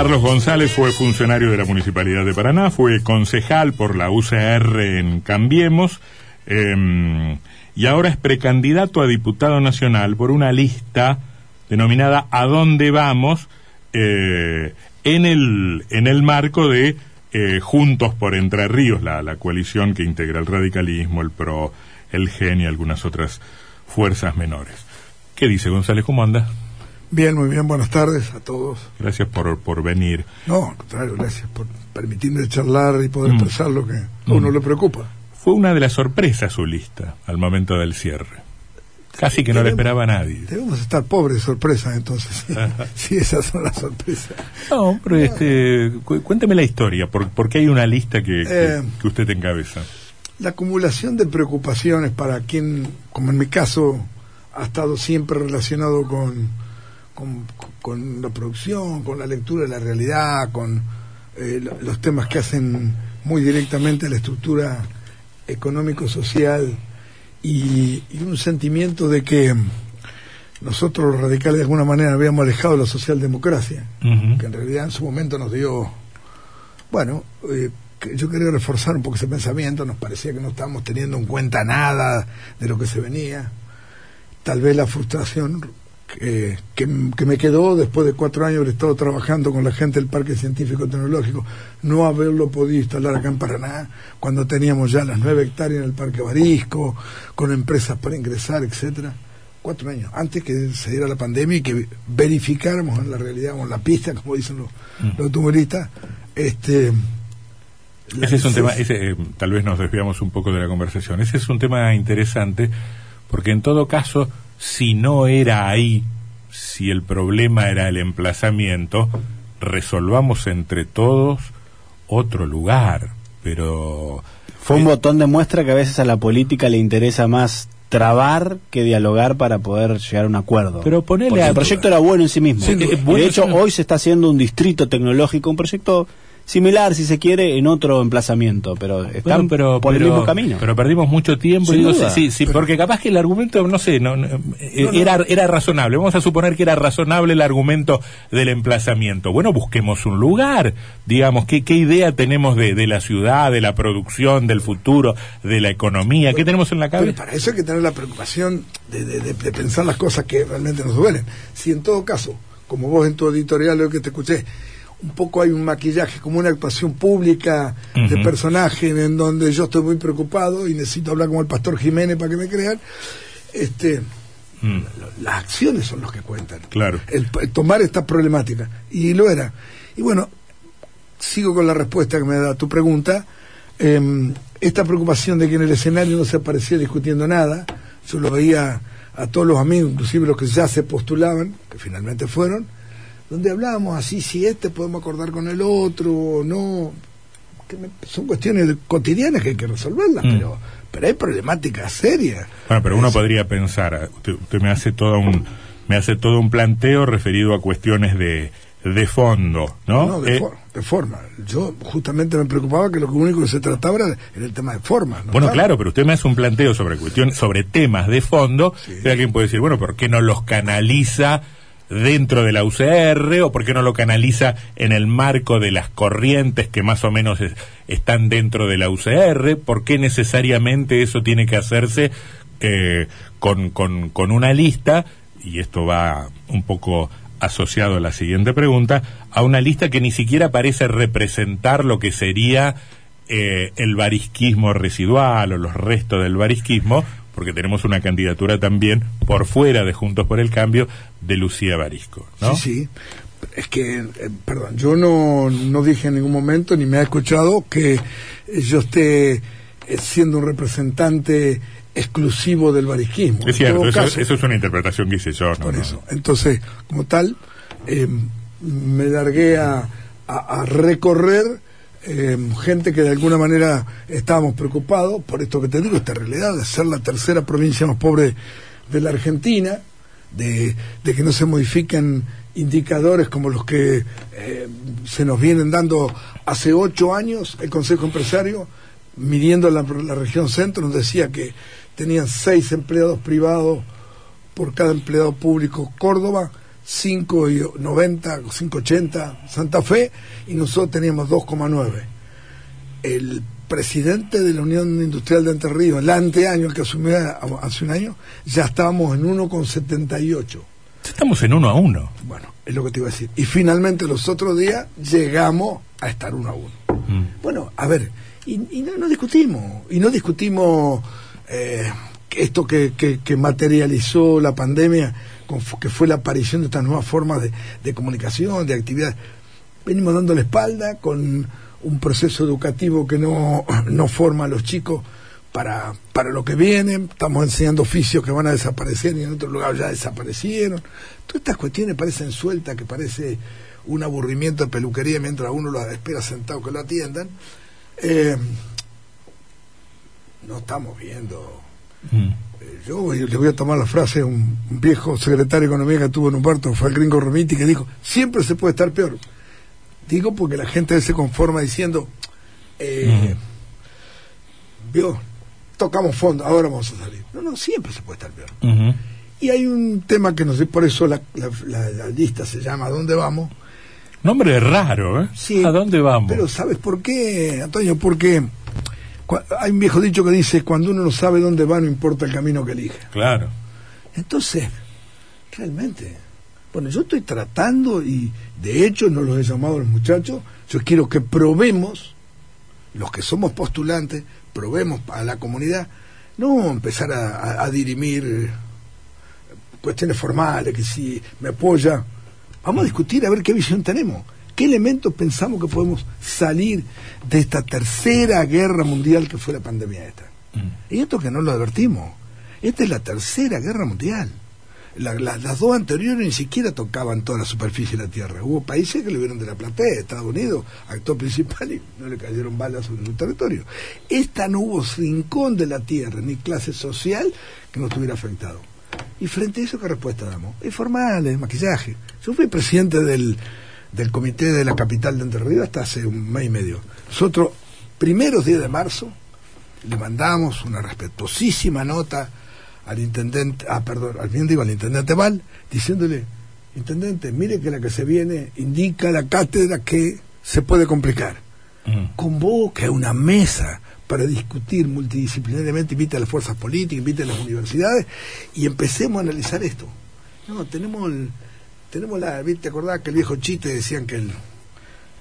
Carlos González fue funcionario de la Municipalidad de Paraná, fue concejal por la UCR en Cambiemos em, y ahora es precandidato a diputado nacional por una lista denominada ¿A dónde vamos? Eh, en, el, en el marco de eh, Juntos por Entre Ríos, la, la coalición que integra el radicalismo, el PRO, el GEN y algunas otras fuerzas menores. ¿Qué dice González? ¿Cómo anda? Bien, muy bien, buenas tardes a todos. Gracias por, por venir. No, al contrario, gracias por permitirme charlar y poder mm. expresar lo que a uno mm. le preocupa. Fue una de las sorpresas su lista al momento del cierre. Casi que no le esperaba a nadie. Debemos estar pobres de sorpresas entonces, si esas son las sorpresas. No, pero este, cuénteme la historia, ¿por, qué hay una lista que, eh, que, usted encabeza? La acumulación de preocupaciones para quien, como en mi caso, ha estado siempre relacionado con con, la producción, con la lectura de la realidad, con eh, los temas que hacen muy directamente a la estructura económico-social y, un sentimiento de que nosotros los radicales de alguna manera habíamos alejado de la socialdemocracia, que en realidad en su momento nos dio, bueno, eh, yo quería reforzar un poco ese pensamiento, nos parecía que no estábamos teniendo en cuenta nada de lo que se venía, tal vez la frustración que, me quedó después de cuatro años haber estado trabajando con la gente del Parque Científico Tecnológico, no haberlo podido instalar acá en Paraná, cuando teníamos ya las nueve hectáreas en el Parque Barisco, con empresas para ingresar, etcétera. Cuatro años, antes que se diera la pandemia y que verificáramos en la realidad, o en la pista, como dicen los, mm. automovilistas, este, ese es un tema, ese, eh, tal vez nos desviamos un poco de la conversación. Ese es un tema interesante porque en todo caso si no era ahí, si el problema era el emplazamiento, resolvamos entre todos otro lugar. Pero. Fue un botón de muestra que a veces a la política le interesa más trabar que dialogar para poder llegar a un acuerdo. Pero ponerle el proyecto era bueno en sí mismo. de hecho, hoy se está haciendo un distrito tecnológico, un proyecto similar, si se quiere, en otro emplazamiento, pero están pero, por el mismo camino. Pero perdimos mucho tiempo. y sí, sí, porque capaz que el argumento, no sé, no, era, era razonable. Vamos a suponer que era razonable el argumento del emplazamiento. Bueno, busquemos un lugar, digamos, ¿qué, qué idea tenemos de, de la ciudad, de la producción, del futuro, de la economía? ¿Qué tenemos en la cabeza? para eso hay que tener la preocupación de, de, pensar las cosas que realmente nos duelen. Si en todo caso, como vos en tu editorial, lo que te escuché, un poco hay un maquillaje, como una actuación pública de personaje en donde yo estoy muy preocupado y necesito hablar con el pastor Jiménez para que me crean. Este, mm. Las acciones son los que cuentan. Claro. El, tomar esta problemática. Y lo era. Y bueno, sigo con la respuesta que me da tu pregunta. Em, esta preocupación de que en el escenario no se aparecía discutiendo nada, yo lo veía a todos los amigos, inclusive los que ya se postulaban, que finalmente fueron, donde hablábamos así, si este podemos acordar con el otro o no. Que son cuestiones cotidianas que hay que resolverlas, mm. pero pero hay problemáticas serias. Bueno, pero uno podría pensar, usted, me hace todo un me hace todo un planteo referido a cuestiones de, de fondo, ¿no? No, de, eh, forma. Yo justamente me preocupaba que lo único que se trataba era, el tema de forma. Bueno, claro, pero usted me hace un planteo sobre cuestiones, sobre temas de fondo, y alguien puede decir, bueno, ¿por qué no los canaliza dentro de la UCR o por qué no lo canaliza en el marco de las corrientes que más o menos están dentro de la UCR, por qué necesariamente eso tiene que hacerse eh, con, con, con una lista, y esto va un poco asociado a la siguiente pregunta, a una lista que ni siquiera parece representar lo que sería eh, el barisquismo residual o los restos del barisquismo, porque tenemos una candidatura también por fuera de Juntos por el Cambio de Lucía Barisco. ¿no? Sí, sí. Es que, eh, perdón, yo no, no dije en ningún momento, ni me ha escuchado, que yo esté eh, siendo un representante exclusivo del barisquismo. Es cierto, eso, es una interpretación que hice yo. por eso. Entonces, como tal, eh, me largué a, a recorrer eh, gente que de alguna manera estábamos preocupados por esto que te digo, esta realidad de ser la tercera provincia más pobre de la Argentina, de, que no se modifiquen indicadores como los que eh, se nos vienen dando hace ocho años. El Consejo Empresario, midiendo la, la región centro, nos decía que tenían seis empleados privados por cada empleado público Córdoba, 5,90, 5,80 Santa Fe y nosotros teníamos 2,9. El presidente de la Unión Industrial de Entre Ríos, el anteaño, el que asumió hace un año, ya estábamos en 1,78. Estamos en 1 a 1. Bueno, es lo que te iba a decir. Y finalmente los otros días llegamos a estar 1 a 1. Mm. Bueno, a ver, y, no, discutimos, y no discutimos eh, esto que, que, materializó la pandemia, que fue la aparición de estas nuevas formas de, de comunicación, de actividad. Venimos dando la espalda con un proceso educativo que no, no forma a los chicos para, para lo que viene, estamos enseñando oficios que van a desaparecer y en otro lugar ya desaparecieron. Todas estas cuestiones parecen sueltas, que parece un aburrimiento de peluquería mientras uno lo espera sentado que lo atiendan. Eh, no estamos viendo. Mm. Yo le voy a tomar la frase de un, viejo secretario de Economía que tuvo en Humberto, fue el gringo Romiti, que dijo, siempre se puede estar peor. Digo porque la gente se conforma diciendo, eh, vio, tocamos fondo, ahora vamos a salir. No, no, siempre se puede estar peor. Y hay un tema que no sé, por eso la, la, lista se llama ¿A dónde vamos? Nombre raro, ¿eh? Sí, ¿A dónde vamos? Pero ¿sabes por qué, Antonio? Porque hay un viejo dicho que dice, cuando uno no sabe dónde va, no importa el camino que elige. Claro. Entonces, realmente, bueno, yo estoy tratando y de hecho no los he llamado a los muchachos, yo quiero que probemos, los que somos postulantes, probemos a la comunidad, no empezar a, dirimir eh, cuestiones formales, que si me apoya, vamos a discutir a ver qué visión tenemos, qué elementos pensamos que podemos salir de esta tercera guerra mundial que fue la pandemia esta. Mm. Y esto que no lo advertimos, esta es la tercera guerra mundial las dos anteriores ni siquiera tocaban toda la superficie de la Tierra. Hubo países que le vieron de la platea, Estados Unidos, actor principal y no le cayeron balas sobre su territorio. Esta no hubo rincón de la Tierra, ni clase social que no estuviera afectado. Y frente a eso, ¿qué respuesta damos? Es formal, es maquillaje. Yo fui presidente del, del comité de la capital de Entre Ríos hasta hace un mes y medio. Nosotros, primeros días de marzo, le mandamos una respetuosísima nota al intendente, ah, perdón, al digo al intendente Val, diciéndole, intendente, mire que la que se viene indica la cátedra que se puede complicar. Convoque a una mesa para discutir multidisciplinariamente, invite a las fuerzas políticas, invite a las universidades y empecemos a analizar esto. No, tenemos el, tenemos la, ¿te acordás que el viejo chiste decían que el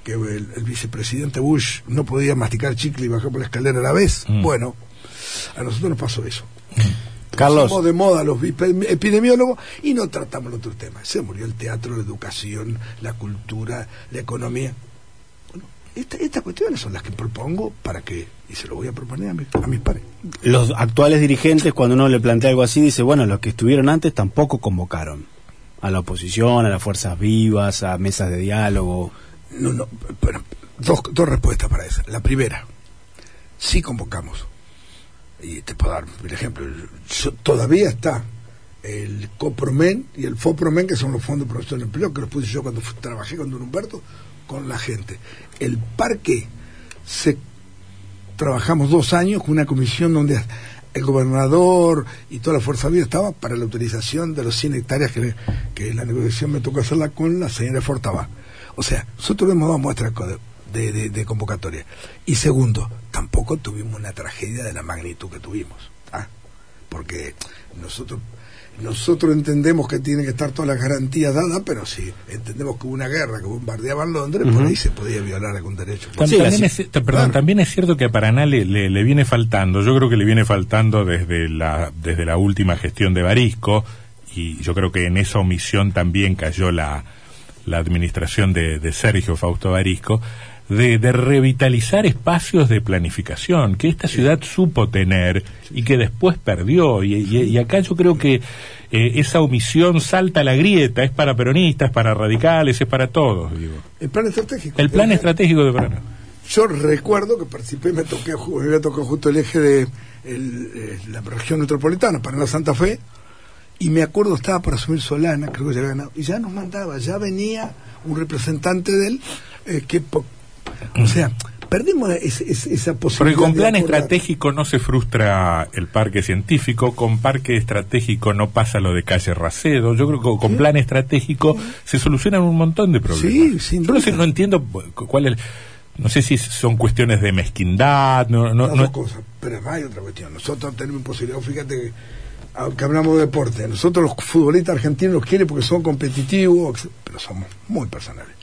que el, vicepresidente Bush no podía masticar chicle y bajar por la escalera a la vez? Bueno, a nosotros nos pasó eso. Carlos. Somos de moda los epidemiólogos y no tratamos otros temas. Se murió el teatro, la educación, la cultura, la economía. Bueno, estas cuestiones son las que propongo para que, y se lo voy a proponer a, mis pares. Los actuales dirigentes, cuando uno le plantea algo así, dice, bueno, los que estuvieron antes tampoco convocaron a la oposición, a las fuerzas vivas, a mesas de diálogo. No, no, pero dos, dos respuestas para eso. La primera, sí convocamos y te puedo dar el ejemplo, todavía está el COPROMEN y el FOPROMEN, que son los fondos de protección del empleo, que los puse yo cuando trabajé con don Humberto, con la gente. El parque, se trabajamos dos años con una comisión donde el gobernador y toda la fuerza viva estaba para la autorización de los 100 hectáreas que, la negociación me tocó hacerla con la señora Fortaba. O sea, nosotros hemos dado muestras de, convocatoria. Y segundo, tampoco tuvimos una tragedia de la magnitud que tuvimos. ¿ah? Porque nosotros nosotros entendemos que tienen que estar todas las garantías dadas, pero si entendemos que hubo una guerra que bombardeaban Londres, por ahí se podía violar algún derecho. También, es, perdón, también es cierto que a Paraná le, le, viene faltando, yo creo que le viene faltando desde la, desde la última gestión de Barisco, y yo creo que en esa omisión también cayó la, la administración de, de Sergio Fausto Barisco, de, revitalizar espacios de planificación que esta ciudad supo tener y que después perdió. Y, acá yo creo que eh, esa omisión salta a la grieta, es para peronistas, es para radicales, es para todos. Digo. El plan estratégico. El plan estratégico de Paraná. Yo recuerdo que participé, me toqué, me había tocado justo el eje de eh, la región metropolitana, Paraná Santa Fe, y me acuerdo estaba por asumir Solana, creo que ya había ganado, y ya nos mandaba, ya venía un representante de él, eh, que o sea, perdimos esa posibilidad. Porque con plan estratégico no se frustra el parque científico, con parque estratégico no pasa lo de calle Racedo. Yo creo que con plan estratégico se solucionan un montón de problemas. Sí, sin duda. no entiendo cuál es. No sé si son cuestiones de mezquindad. No, no, no... cosas, pero hay otra cuestión. Nosotros tenemos posibilidad, fíjate que aunque hablamos de deporte, nosotros los futbolistas argentinos los quieren porque son competitivos, pero somos muy personales.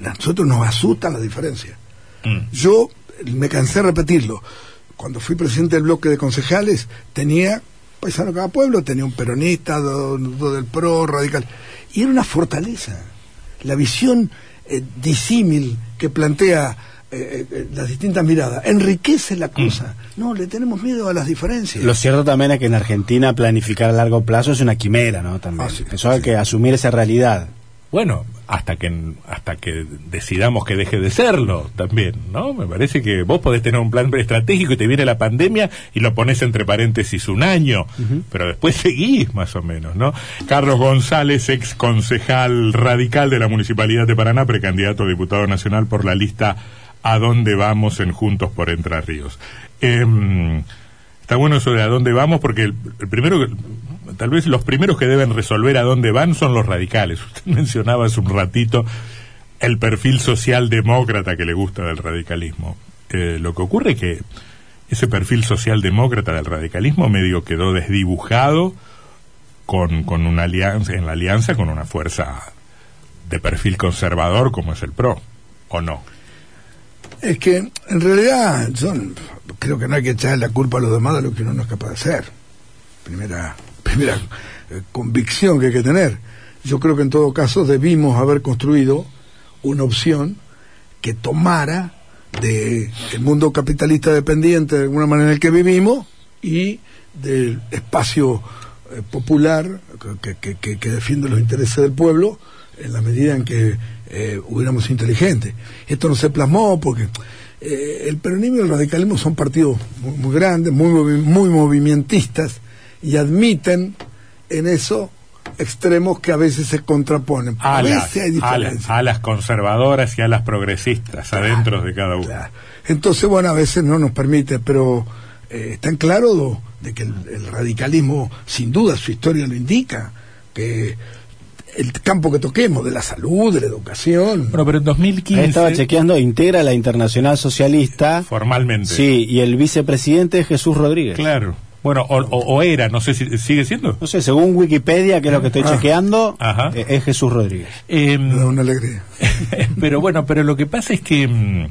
nosotros nos asusta la diferencia. Mm. Yo me cansé de repetirlo. Cuando fui presidente del bloque de concejales, tenía paisano cada pueblo, tenía un peronista, dos del PRO, radical. Y era una fortaleza. La visión eh, disímil que plantea eh, eh, las distintas miradas, enriquece la cosa. Mm. No, le tenemos miedo a las diferencias. Lo cierto también es que en Argentina planificar a largo plazo es una quimera, ¿no? También. Ah, Eso hay que asumir esa realidad. Bueno, hasta que hasta que decidamos que deje de serlo también, ¿no? Me parece que vos podés tener un plan estratégico y te viene la pandemia y lo pones entre paréntesis un año, pero después seguís más o menos, ¿no? Carlos González, ex concejal radical de la Municipalidad de Paraná, precandidato a diputado nacional por la lista a dónde vamos en Juntos por Entre Ríos. Em, está bueno de a dónde vamos porque el, primero, tal vez los primeros que deben resolver a dónde van son los radicales. Usted mencionaba hace un ratito el perfil socialdemócrata que le gusta del radicalismo. Eh, lo que ocurre es que ese perfil socialdemócrata del radicalismo medio quedó desdibujado con, con una alianza, en la alianza con una fuerza de perfil conservador como es el PRO, ¿o no? Es que en realidad son, creo que no hay que echar la culpa a los demás de lo que uno no es capaz de hacer. Primera, primera eh, convicción que hay que tener. Yo creo que en todo caso debimos haber construido una opción que tomara del mundo capitalista dependiente de alguna manera en el que vivimos y del espacio eh, popular que, que defiende los intereses del pueblo en la medida en que eh, hubiéramos inteligentes. Esto no se plasmó porque eh, el peronismo y el radicalismo son partidos muy, grandes, muy, muy movimentistas y admiten en eso extremos que a veces se contraponen. A, las, a, las, conservadoras y a las progresistas adentro de cada uno. Entonces, bueno, a veces no nos permite, pero eh, está en claro de que el, radicalismo, sin duda, su historia lo indica, que el campo que toquemos, de la salud, de la educación. Bueno, pero en 2015... estaba chequeando, integra la Internacional Socialista. Formalmente. Sí, y el vicepresidente es Jesús Rodríguez. Claro. Bueno, o, era, no sé si sigue siendo. No sé, según Wikipedia, que es lo que estoy ah. chequeando, eh, es Jesús Rodríguez. Eh, una alegría. pero bueno, pero lo que pasa es que... Mm,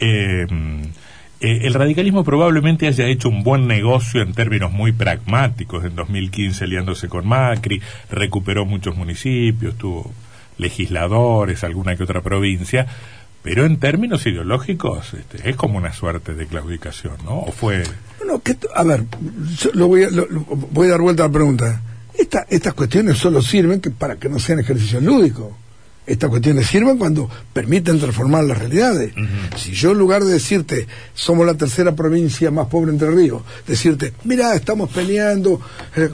eh, eh, el radicalismo probablemente haya hecho un buen negocio en términos muy pragmáticos en 2015 aliándose con Macri, recuperó muchos municipios, tuvo legisladores, alguna que otra provincia, pero en términos ideológicos este, es como una suerte de claudicación, ¿no? ¿O fue...? Bueno, a ver, lo voy, a, voy a dar vuelta a la pregunta. estas cuestiones solo sirven que para que no sean ejercicios lúdicos estas cuestiones sirven cuando permiten transformar las realidades. Si yo en lugar de decirte, somos la tercera provincia más pobre entre ríos, decirte, mira, estamos peleando, eh,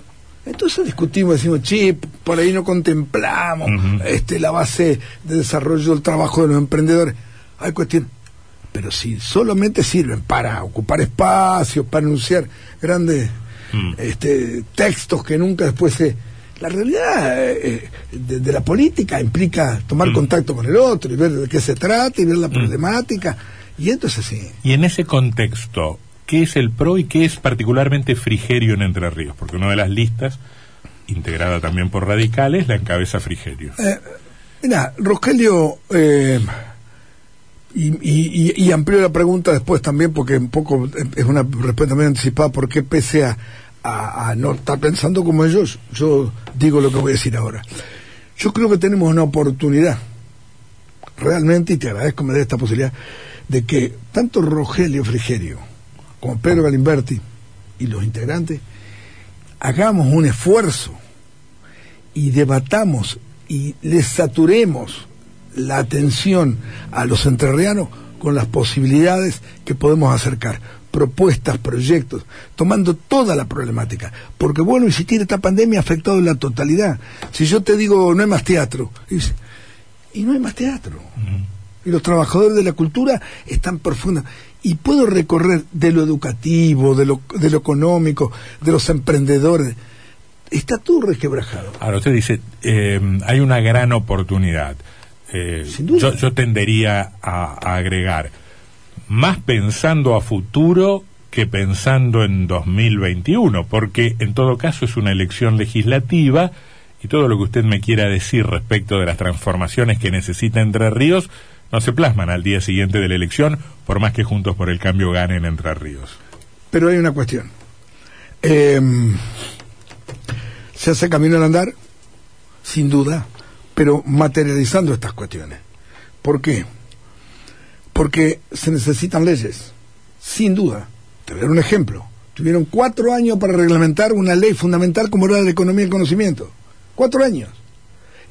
entonces discutimos, decimos, chip, por ahí no contemplamos este, la base de desarrollo del trabajo de los emprendedores. Hay cuestiones. Pero si solamente sirven para ocupar espacios, para anunciar grandes mm. este, textos que nunca después se la realidad eh, de, la política implica tomar mm. contacto con el otro y ver de qué se trata y ver la mm. problemática. Y entonces sí. Y en ese contexto, ¿qué es el PRO y qué es particularmente Frigerio en Entre Ríos? Porque una de las listas, integrada también por radicales, la encabeza Frigerio. Eh, mira, Rogelio, eh, y, y, amplió la pregunta después también, porque un poco es una respuesta también anticipada, porque pese a a, no estar pensando como ellos, yo digo lo que voy a decir ahora. Yo creo que tenemos una oportunidad, realmente, y te agradezco me dé esta posibilidad, de que tanto Rogelio Frigerio como Pedro Galimberti y los integrantes hagamos un esfuerzo y debatamos y les saturemos la atención a los entrerrianos con las posibilidades que podemos acercar propuestas, proyectos, tomando toda la problemática. Porque bueno, insistir, esta pandemia ha afectado en la totalidad. Si yo te digo no hay más teatro, y, no hay más teatro. Y los trabajadores de la cultura están profundos. Y puedo recorrer de lo educativo, de lo, de lo económico, de los emprendedores. Está todo resquebrajado. Ahora, usted dice, eh, hay una gran oportunidad. Eh, Sin duda. Yo, yo tendería a, a agregar, más pensando a futuro que pensando en 2021, porque en todo caso es una elección legislativa y todo lo que usted me quiera decir respecto de las transformaciones que necesita Entre Ríos no se plasman al día siguiente de la elección, por más que Juntos por el Cambio gane en Entre Ríos. Pero hay una cuestión. Eh, se hace camino al andar, sin duda, pero materializando estas cuestiones. ¿Por qué? Porque se necesitan leyes, sin duda. Te voy a dar un ejemplo. Tuvieron cuatro años para reglamentar una ley fundamental como era la de economía y el conocimiento. Cuatro años.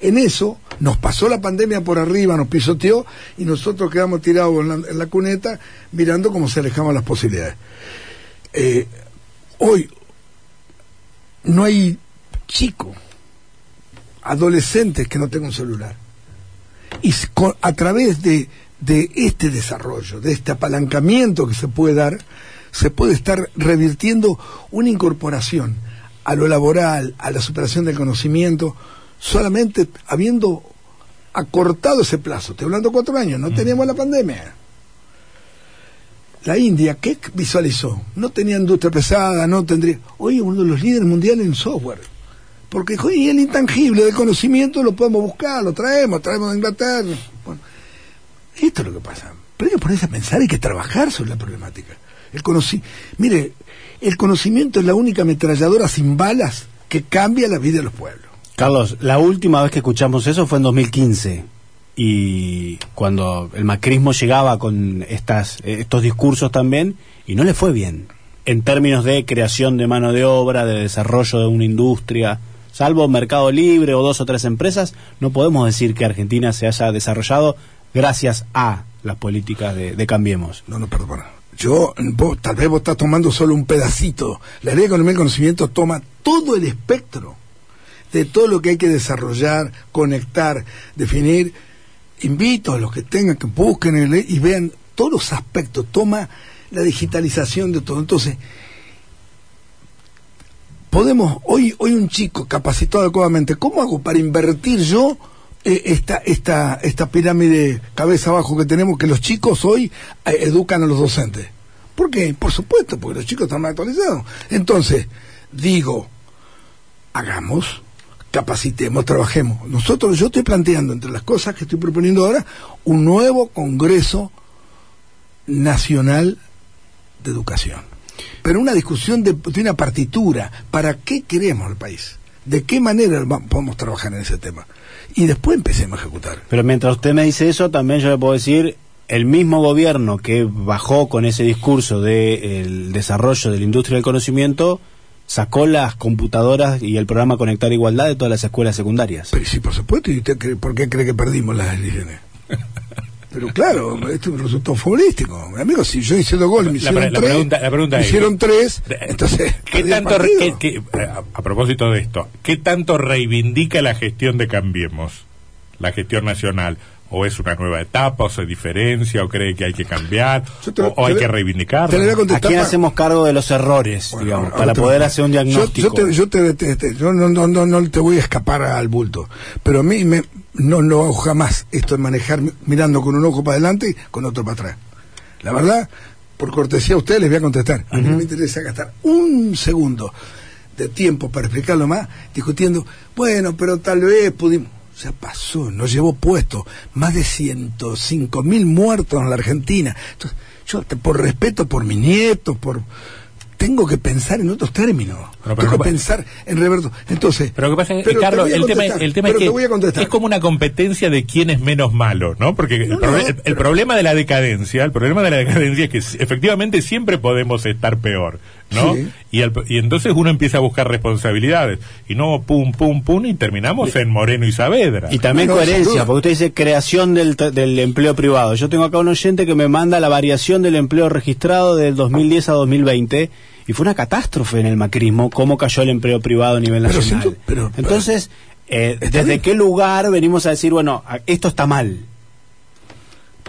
En eso nos pasó la pandemia por arriba, nos pisoteó y nosotros quedamos tirados en la, cuneta mirando cómo se alejaban las posibilidades. Eh, hoy no hay chico, adolescentes que no tengan un celular. Y a través de, de este desarrollo, de este apalancamiento que se puede dar, se puede estar revirtiendo una incorporación a lo laboral, a la superación del conocimiento, solamente habiendo acortado ese plazo. Estoy hablando cuatro años, no teníamos la pandemia. La India, ¿qué visualizó? No tenía industria pesada, no tendría... Hoy es uno de los líderes mundiales en software. Porque hoy el intangible del conocimiento lo podemos buscar, lo traemos, traemos de Inglaterra. Esto es lo que pasa. Pero hay que ponerse a pensar, hay que trabajar sobre la problemática. El conoci Mire, el conocimiento es la única ametralladora sin balas que cambia la vida de los pueblos. Carlos, la última vez que escuchamos eso fue en 2015 y cuando el macrismo llegaba con estas, estos discursos también y no le fue bien en términos de creación de mano de obra, de desarrollo de una industria. Salvo Mercado Libre o dos o tres empresas, no podemos decir que Argentina se haya desarrollado gracias a las políticas de, Cambiemos. No, no, perdona. Yo, vos, tal vez vos estás tomando solo un pedacito. La ley de economía y conocimiento toma todo el espectro de todo lo que hay que desarrollar, conectar, definir. Invito a los que tengan que busquen y vean todos los aspectos. Toma la digitalización de todo. Entonces, podemos, hoy, hoy un chico capacitado adecuadamente, ¿cómo hago para invertir yo esta, esta, esta pirámide cabeza abajo que tenemos que los chicos hoy eh, educan a los docentes? ¿Por qué? Por supuesto, porque los chicos están más actualizados. Entonces, digo, hagamos, capacitemos, trabajemos. Nosotros, yo estoy planteando, entre las cosas que estoy proponiendo ahora, un nuevo Congreso Nacional de Educación. Pero una discusión de, de una partitura. ¿Para qué queremos el país? ¿De qué manera podemos trabajar en ese tema? Y después empecemos a ejecutar. Pero mientras usted me dice eso, también yo le puedo decir, el mismo gobierno que bajó con ese discurso del desarrollo de la industria del conocimiento, sacó las computadoras y el programa Conectar Igualdad de todas las escuelas secundarias. Pero sí, por supuesto. ¿Y usted cree- por qué cree que perdimos las elecciones? Pero claro, esto es un resultado futbolístico. Amigo, si yo hice dos goles, me La hicieron pre- la tres, pregunta- la pregunta me es- hicieron tres, entonces... ¿Qué perdí el tanto, re- partido. qué- qué- a, a propósito de esto, ¿qué tanto reivindica la gestión de Cambiemos? La gestión nacional. ¿O es una nueva etapa, o se diferencia, o cree que hay que cambiar, Yo te- o, o hay te- que reivindicarla? te a ¿A contestar quién hacemos cargo de los errores, Bueno, digamos, ahora para te- poder hacer un yo- diagnóstico? Yo, te, yo, te- yo no, no, no, no te voy a escapar al bulto, pero a mí me, no lo hago jamás esto de manejar mi- mirando con un ojo para adelante y con otro para atrás. La verdad, por cortesía a ustedes les voy a contestar. A mí no me interesa gastar un segundo de tiempo para explicarlo más, discutiendo, bueno, pero tal vez pudimos... Ya pasó, nos llevó puesto más de 105 mil muertos en la Argentina. Entonces, yo, te- por respeto por mis nietos, por tengo que pensar en otros términos. Tengo que pensar en Reverto. Entonces, Pero lo que pasa es que, Carlos, el tema, el tema es que es como una competencia de quién es menos malo, ¿no? Porque el, No, proble- no, el- problema de la decadencia, el problema de la decadencia es que efectivamente siempre podemos estar peor, ¿no? Sí. Y, el- y entonces uno empieza a buscar responsabilidades y no pum, pum, pum y terminamos en Moreno y Saavedra. Y también No, coherencia, porque usted dice creación del, empleo privado. Yo tengo acá un oyente que me manda la variación del empleo registrado del 2010 a 2020 y fue una catástrofe en el macrismo cómo cayó el empleo privado a nivel Pero nacional. pero- Entonces, eh, ¿desde bien. qué lugar venimos a decir, bueno, esto está mal?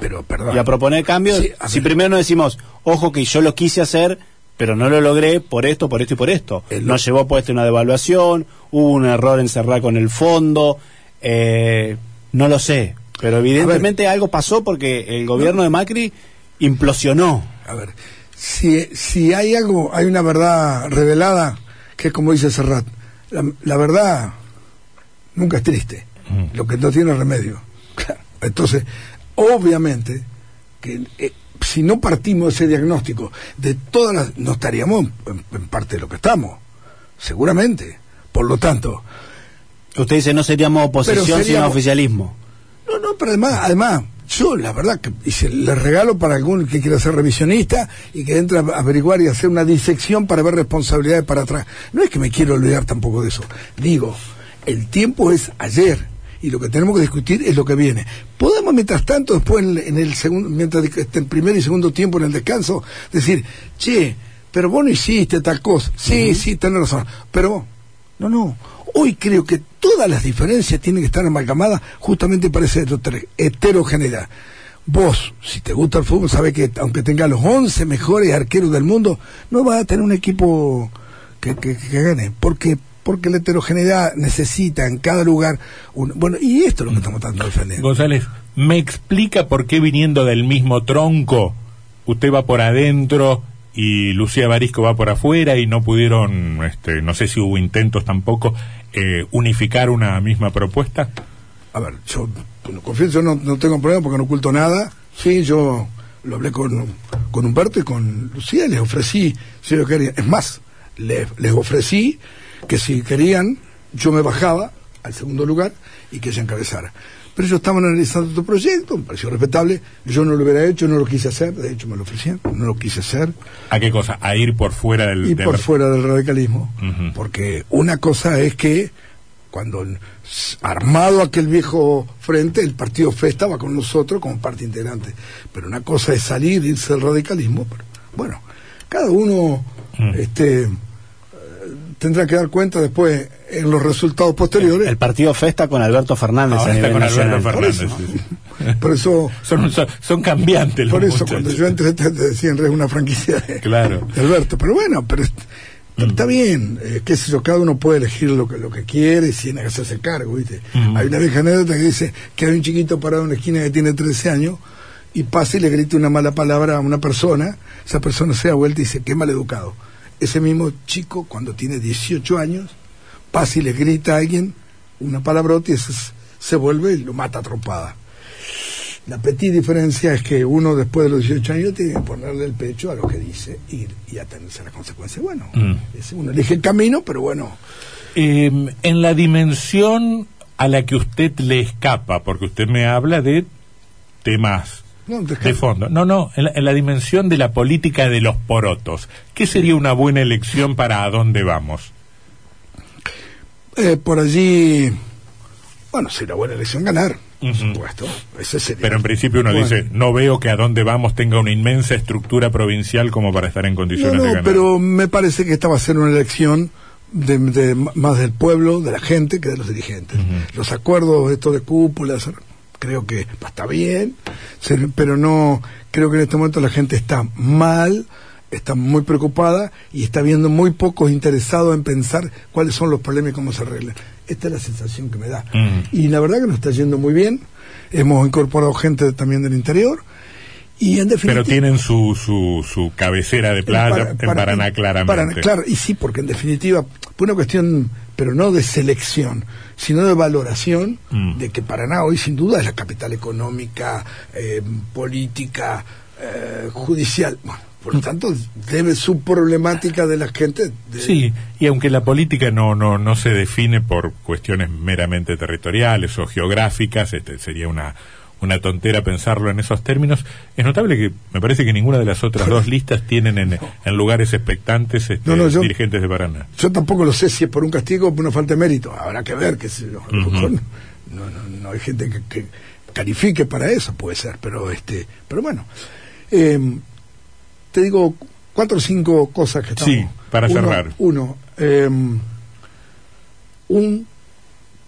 pero perdón. Y a proponer cambios, Sí, a si primero no decimos, ojo que yo lo quise hacer, pero no lo logré por esto, por esto y por esto. El- Nos llevó puesto una devaluación, hubo un error en cerrar con el fondo, eh, no lo sé. Pero evidentemente algo pasó porque el gobierno de Macri implosionó. A ver, si, si hay algo, hay una verdad revelada, que es como dice Serrat, la, la verdad nunca es triste, Mm. lo que no tiene remedio. Entonces, obviamente, que eh, si no partimos ese diagnóstico de todas las, no estaríamos en, en parte de lo que estamos, seguramente. Por lo tanto, Usted dice no seríamos oposición sino oficialismo. No, no, pero además, además, yo la verdad que y se le regalo para algún que quiera ser revisionista y que entre a averiguar y hacer una disección para ver responsabilidades para atrás. No es que me quiero olvidar tampoco de eso. Digo, el tiempo es ayer y lo que tenemos que discutir es lo que viene. Podemos, mientras tanto, después en, en el segundo, mientras esté en primer y segundo tiempo en el descanso, decir, che, pero vos no hiciste tal cosa. Sí, sí, tenés razón. Pero, no, no. Hoy creo que todas las diferencias tienen que estar amalgamadas justamente para esa heter- heterogeneidad. Vos, si te gusta el fútbol, sabes que aunque tengas los 11 mejores arqueros del mundo, no vas a tener un equipo que, que- que gane. Porque porque la heterogeneidad necesita en cada lugar un... Bueno, y esto es lo que estamos tratando de defender. González, ¿me explica por qué viniendo del mismo tronco usted va por adentro y Lucía Barisco va por afuera y no pudieron, este, no sé si hubo intentos tampoco, eh, unificar una misma propuesta? A ver, yo bueno, confieso, no, no tengo problema porque no oculto nada. Sí, yo lo hablé con, con Humberto y con Lucía, les ofrecí, si lo querían. Es más, les, les ofrecí que si querían, yo me bajaba al segundo lugar y que ella encabezara. Pero ellos estaban analizando tu proyecto, me pareció respetable. Yo no lo hubiera hecho, no lo quise hacer, de hecho me lo ofrecían, no lo quise hacer. ¿A qué cosa? ¿A ir por fuera del... Y del- por fuera del radicalismo. Porque una cosa es que cuando armado aquel viejo frente, el partido FE estaba con nosotros como parte integrante. Pero una cosa es salir, irse del radicalismo. pero, bueno, cada uno Mm. este, tendrá que dar cuenta después en los resultados posteriores. El partido festa con Alberto Fernández Ahora a está con nacional. Alberto Por Fernández. eso. sí, sí. Por eso, Son, son, son cambiantes los por eso muchachos. cuando yo entré te, te decían es una franquicia de, Claro. de Alberto. Pero bueno, pero Mm. está bien, eh, qué sé yo, cada uno puede elegir lo que lo que quiere sin hacerse cargo, ¿viste? Mm. Hay una vieja anécdota que dice que hay un chiquito parado en una esquina que tiene 13 años y pasa y le grita una mala palabra a una persona, esa persona se da vuelta y dice, qué mal educado. Ese mismo chico, cuando tiene 18 años, pasa y le grita a alguien una palabrota y ese s- se vuelve y lo mata a trompada. La petit diferencia es que uno después de los 18 años tiene que ponerle el pecho a lo que dice y, y atenerse a las consecuencias. Bueno, Mm. ese uno elige el camino, pero bueno, Eh, en la dimensión a la que usted le escapa, porque usted me habla de temas de fondo. No, no, en la, en la dimensión de la política de los porotos. ¿Qué sería una buena elección para a dónde vamos? Eh, por allí, bueno, sería buena elección ganar, por supuesto. Ese sería. Pero en principio uno Bueno. dice, no veo que a dónde vamos tenga una inmensa estructura provincial como para estar en No, condiciones de ganar. pero me parece que esta va a ser una elección de, de más del pueblo, de la gente, que de los dirigentes. Los acuerdos estos de cúpulas, creo que está bien, pero no, creo que en este momento la gente está mal, está muy preocupada y está viendo muy pocos interesados en pensar cuáles son los problemas y cómo se arreglan. Esta es la sensación que me da. Mm. Y la verdad que nos está yendo muy bien. Hemos incorporado gente también del interior. Y en. Pero tienen su, su, su cabecera de playa Para- en para- Paraná en claramente. Paraná, claro, y sí, porque en definitiva, fue una cuestión, pero no de selección, sino de valoración Mm. de que Paraná hoy sin duda es la capital económica, eh, política, eh, judicial. Bueno, por lo tanto, debe su problemática de la gente. de- Sí, y aunque la política no, no, no se define por cuestiones meramente territoriales o geográficas, este, sería una, una tontera pensarlo en esos términos, es notable que me parece que ninguna de las otras dos listas tienen en, en lugares expectantes este, No, no, yo- dirigentes de Paraná. Yo tampoco lo sé si es por un castigo o por una falta de mérito. Habrá que ver, que lo Ujú. mejor no, no, no hay gente que, que califique para eso, puede ser, pero este, pero bueno. Eh, te digo cuatro o cinco cosas que estamos. Sí, para Uno- cerrar. Uno, eh, un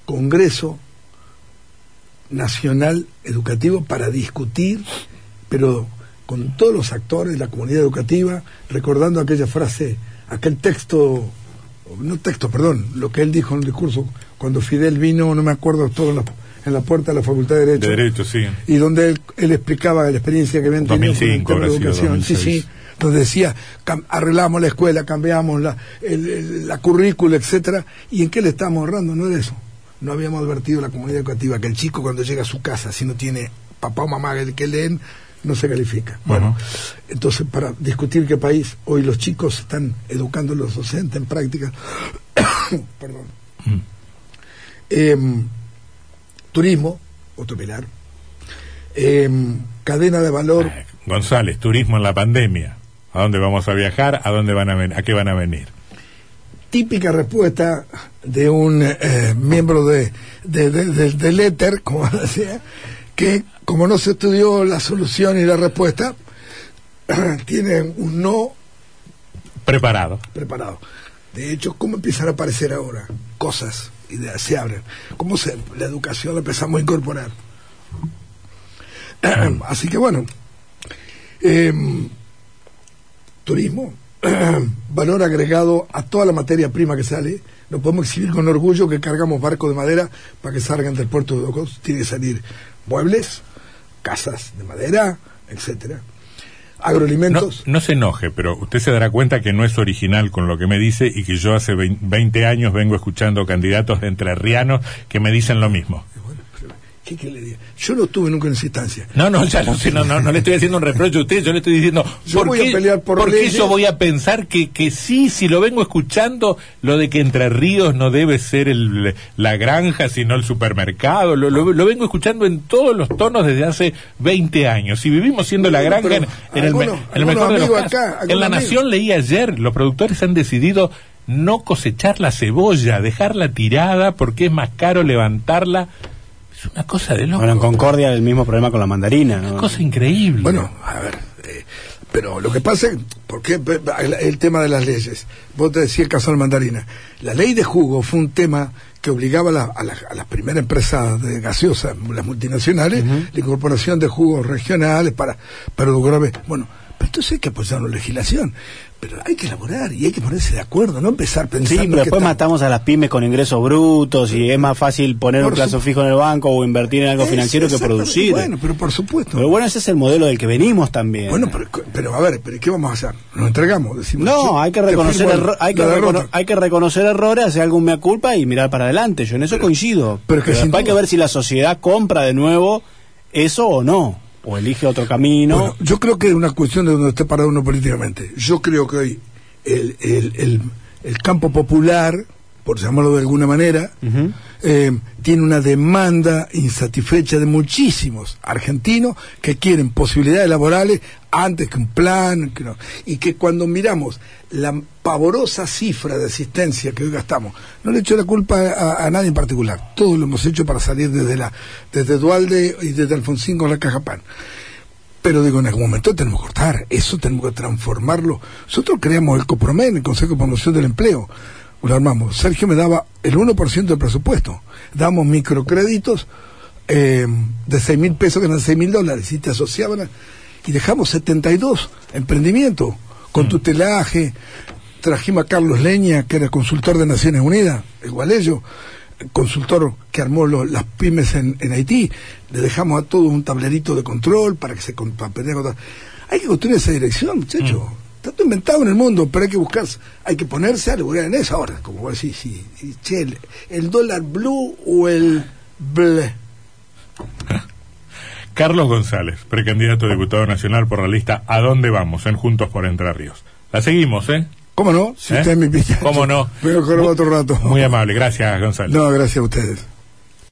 congreso nacional educativo para discutir pero con todos los actores de la comunidad educativa, recordando aquella frase, aquel texto, no texto, perdón, lo que él dijo en el discurso cuando Fidel vino, no me acuerdo, todo en la, en la puerta de la Facultad de Derecho. De Derecho, sí. Y donde él, él explicaba la experiencia que habían tenido 2005, con el tema de habrá sido, educación. Sí, 2006. sí, donde decía, arreglamos la escuela, cambiamos la, el- el- la currícula, etcétera. ¿Y en qué le estamos ahorrando? No es eso. No habíamos advertido a la comunidad educativa que el chico cuando llega a su casa, si no tiene papá o mamá que- que leen, no se califica. Bueno, entonces para discutir qué país, hoy los chicos están educando a los docentes en práctica. Perdón. Mm. Em, turismo, otro pilar. Em, cadena de valor. Eh, González, turismo en la pandemia. ¿A dónde vamos a viajar? ¿A dónde van a ven- ¿A qué van a venir? Típica respuesta de un eh, miembro de, de- de- de- del éter, como decía, que como no se estudió la solución y la respuesta, tiene un no Preparado. preparado. De hecho, ¿cómo empiezan a aparecer ahora cosas? Ideas se abren. ¿Cómo se, la educación la empezamos a incorporar? Así que bueno, em, turismo, valor agregado a toda la materia prima que sale. No podemos exhibir con orgullo que cargamos barcos de madera para que salgan del puerto de Docos. Tiene que salir muebles, casas de madera, etcétera. Agroalimentos. no se enoje, pero usted se dará cuenta que no es original con lo que me dice y que yo hace vein- 20 años vengo escuchando candidatos de entrerrianos que me dicen lo mismo. ¿Qué que le diga? Yo no estuve nunca en esa instancia. No, no, ya sé, no, no, no le estoy haciendo un reproche a usted, yo le estoy diciendo, Yo ¿por voy a qué, pelear por por qué yo voy a pensar que, que sí, si lo vengo escuchando, lo de que Entre Ríos no debe ser el, la granja, sino el supermercado, lo, lo, lo vengo escuchando en todos los tonos desde hace 20 años. Y vivimos siendo la granja en, el, en el mejor de los casos. acá, en La Nación leí ayer, los productores han decidido no cosechar la cebolla, dejarla tirada porque es más caro levantarla. Es una cosa de loco. Bueno, en Concordia el mismo problema con la mandarina. ¿no? Una cosa increíble. Bueno, a ver, eh, pero lo que pasa es, porque el, el tema de las leyes, vos te decías el caso de la mandarina, la ley de jugo fue un tema que obligaba a, la- a la- a las primeras empresas de gaseosa, las multinacionales, la incorporación de jugos regionales para, para lograr... Bueno, pero entonces hay que apoyar la legislación, pero hay que elaborar y hay que ponerse de acuerdo, no empezar pensando Sí, pero después matamos a las pymes con ingresos brutos y es más fácil poner Por un plazo fijo en el banco o invertir en algo Es- financiero que producir. Bueno, pero por supuesto. Pero bueno, ese es el modelo del que venimos también. Bueno, pero, pero a ver, pero ¿qué vamos a hacer? Nos entregamos, decimos. no, "Che, hay que reconocer erro- hay, que la recono- derrota". hay que reconocer errores, hacer algún mea culpa y mirar para adelante. Yo en eso coincido. pero que sin después hay que ver si la sociedad compra de nuevo eso o no. O elige otro camino. Bueno, yo creo que es una cuestión de donde esté parado uno políticamente. Yo creo que hoy el, el, el, el campo popular, por llamarlo de alguna manera. Eh, tiene una demanda insatisfecha de muchísimos argentinos que quieren posibilidades laborales antes que un plan, y que cuando miramos la pavorosa cifra de asistencia que hoy gastamos, no le echo la culpa a, a nadie en particular, todos lo hemos hecho para salir desde la desde Dualde y desde Alfonsín con la caja pan. Pero digo, en algún momento tenemos que cortar, eso tenemos que transformarlo. Nosotros creamos el COPROMEN, el Consejo de Promoción del Empleo, lo armamos. Sergio me daba el 1% del presupuesto. Damos microcréditos eh, de 6 mil pesos, que eran 6 mil dólares, y te asociaban a- y dejamos 72 emprendimientos con tutelaje. Trajimos a Carlos Leña, que era consultor de Naciones Unidas, igual ellos, consultor que armó las pymes en, en Haití. Le dejamos a todos un tablerito de control para que se para. Hay que construir esa dirección, muchachos. Está todo inventado en el mundo, pero hay que buscar, hay que ponerse a en eso ahora. Como vos decís, sí, sí, che, el, el dólar blue o el ble. Carlos González, precandidato a diputado nacional por la lista ¿A dónde vamos? en Juntos por Entre Ríos. La seguimos, ¿eh? ¿Cómo no? Si ¿Eh? usted me pilla. ¿Cómo no? Voy a correr otro rato. Muy amable, gracias González. No, gracias a ustedes.